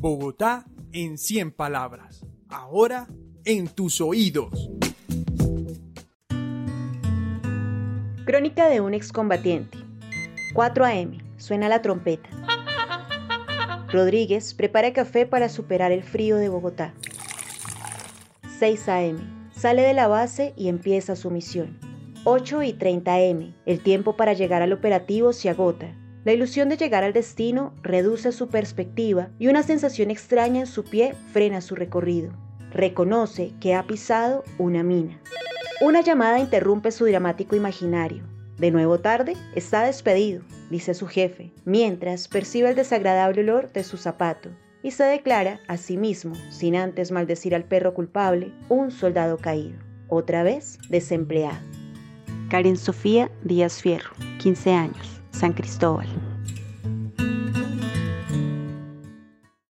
Bogotá en 100 palabras. Ahora en tus oídos. Crónica de un excombatiente. 4 a.m. Suena la trompeta. Rodríguez prepara café para superar el frío de Bogotá. 6 a.m. Sale de la base y empieza su misión. 8 y 30 m. El tiempo para llegar al operativo se agota. La ilusión de llegar al destino reduce su perspectiva y una sensación extraña en su pie frena su recorrido. Reconoce que ha pisado una mina. Una llamada interrumpe su dramático imaginario. De nuevo tarde, está despedido, dice su jefe, mientras percibe el desagradable olor de su zapato y se declara a sí mismo, sin antes maldecir al perro culpable, un soldado caído, otra vez desempleado. Karen Sofía Díaz Fierro, 15 años, San Cristóbal.